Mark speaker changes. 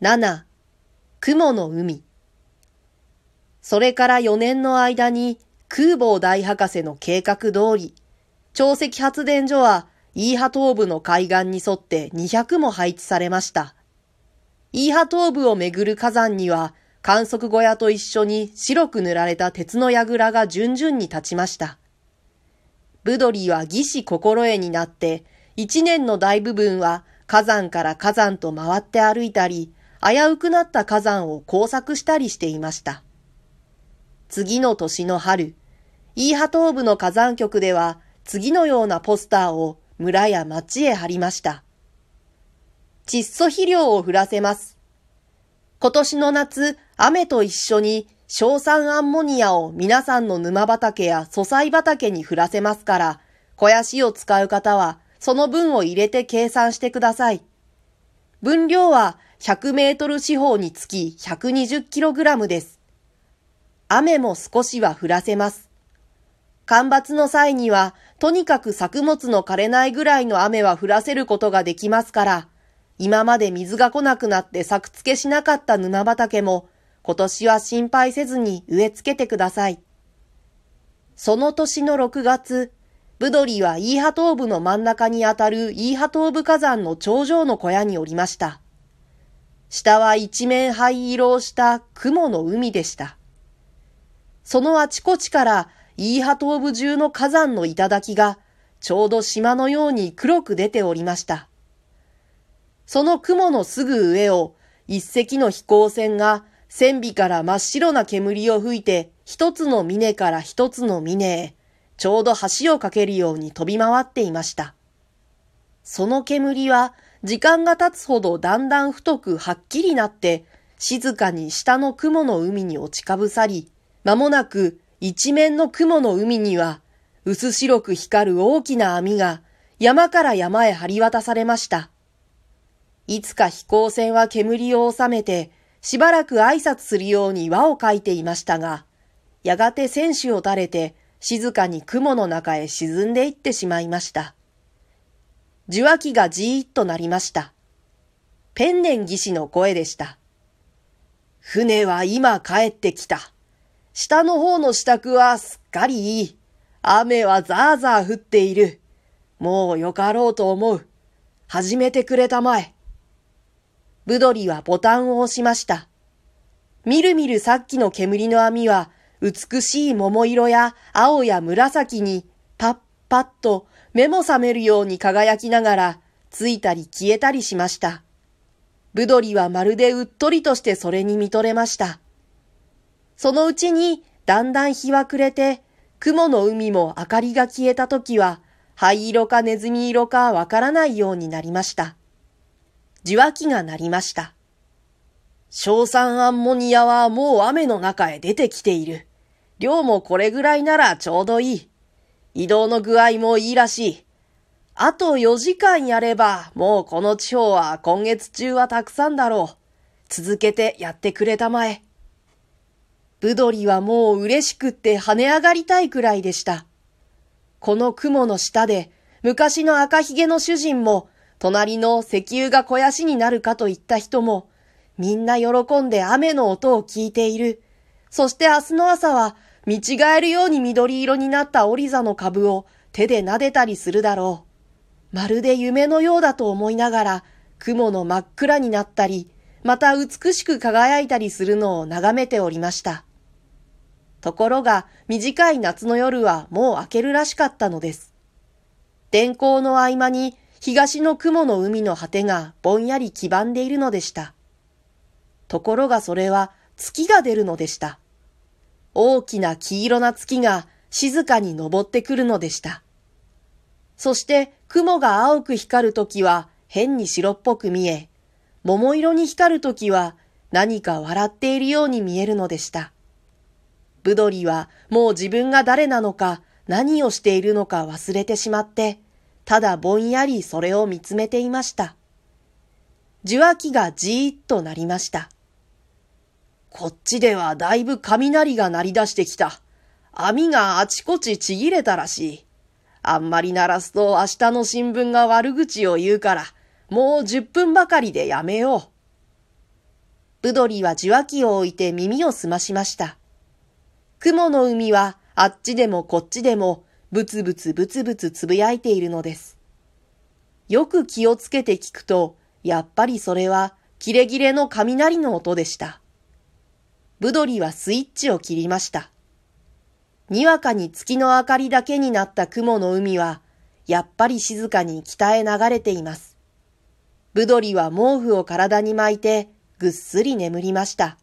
Speaker 1: 7、雲の海。それから4年の間に空母大博士の計画通り、潮汐発電所はイーハ東部の海岸に沿って200も配置されました。イーハ東部をめぐる火山には観測小屋と一緒に白く塗られた鉄の櫓が順々に立ちました。ブドリーは義士心得になって一年の大部分は火山から火山と回って歩いたり、危うくなった火山を工作したりしていました。次の年の春、イーハ東部の火山局では次のようなポスターを村や町へ貼りました。窒素肥料を降らせます。今年の夏、雨と一緒に硝酸アンモニアを皆さんの沼畑や素材畑に降らせますから、肥やしを使う方はその分を入れて計算してください。分量は100メートル四方につき120キログラムです。雨も少しは降らせます。干ばつの際には、とにかく作物の枯れないぐらいの雨は降らせることができますから、今まで水が来なくなって作付けしなかった沼畑も、今年は心配せずに植え付けてください。その年の6月、ブドリはイーハ東部の真ん中にあたるイーハ東部火山の頂上の小屋におりました。下は一面灰色をした雲の海でした。そのあちこちからイーハ東部中の火山の頂がちょうど島のように黒く出ておりました。その雲のすぐ上を一隻の飛行船が船尾から真っ白な煙を吹いて一つの峰から一つの峰へちょうど橋を架けるように飛び回っていました。その煙は時間が経つほどだんだん太くはっきりなって静かに下の雲の海に落ちかぶさり、間もなく一面の雲の海には薄白く光る大きな網が山から山へ張り渡されました。いつか飛行船は煙を収めて、しばらく挨拶するように輪をかいていましたが、やがて選手を垂れて、静かに雲の中へ沈んでいってしまいました。受話器がじーっとなりました。ペンネン技師の声でした。船は今帰ってきた。下の方の支度はすっかりいい。雨はザーザー降っている。もうよかろうと思う。始めてくれたまえ。ブドリはボタンを押しました。みるみるさっきの煙の網は、美しい桃色や青や紫に、パッパッと目も覚めるように輝きながら、ついたり消えたりしました。ブドリはまるでうっとりとしてそれに見とれました。そのうちに、だんだん日は暮れて、雲の海も明かりが消えた時は、灰色かネズミ色かわからないようになりました。受話器が鳴りました。硝酸アンモニアはもう雨の中へ出てきている。量もこれぐらいならちょうどいい。移動の具合もいいらしい。あと4時間やれば、もうこの地方は今月中はたくさんだろう。続けてやってくれたまえ。ブドリはもう嬉しくって跳ね上がりたいくらいでした。この雲の下で、昔の赤ひげの主人も隣の石油が肥やしになるかといった人も、みんな喜んで雨の音を聞いている。そして明日の朝は、見違えるように緑色になったオリザの株を手で撫でたりするだろう。まるで夢のようだと思いながら、雲の真っ暗になったり、また美しく輝いたりするのを眺めておりました。ところが、短い夏の夜はもう明けるらしかったのです。天候の合間に東の雲の海の果てがぼんやり黄ばんでいるのでした。ところがそれは月が出るのでした。大きな黄色な月が静かに登ってくるのでした。そして雲が青く光るときは変に白っぽく見え、桃色に光るときは何か笑っているように見えるのでした。ブドリはもう自分が誰なのか何をしているのか忘れてしまって、ただぼんやりそれを見つめていました。受話器がじーっとなりました。こっちではだいぶ雷が鳴り出してきた。網があちこちちぎれたらしい。あんまり鳴らすと明日の新聞が悪口を言うから、もう10分ばかりでやめよう。ブドリは受話器を置いて耳を澄ましました。雲の海はあっちでもこっちでもブツブツブツブツつぶやいているのです。よく気をつけて聞くと、やっぱりそれはキレキレの雷の音でした。ブドリはスイッチを切りました。にわかに月の明かりだけになった雲の海は、やっぱり静かに北へ流れています。ブドリは毛布を体に巻いてぐっすり眠りました。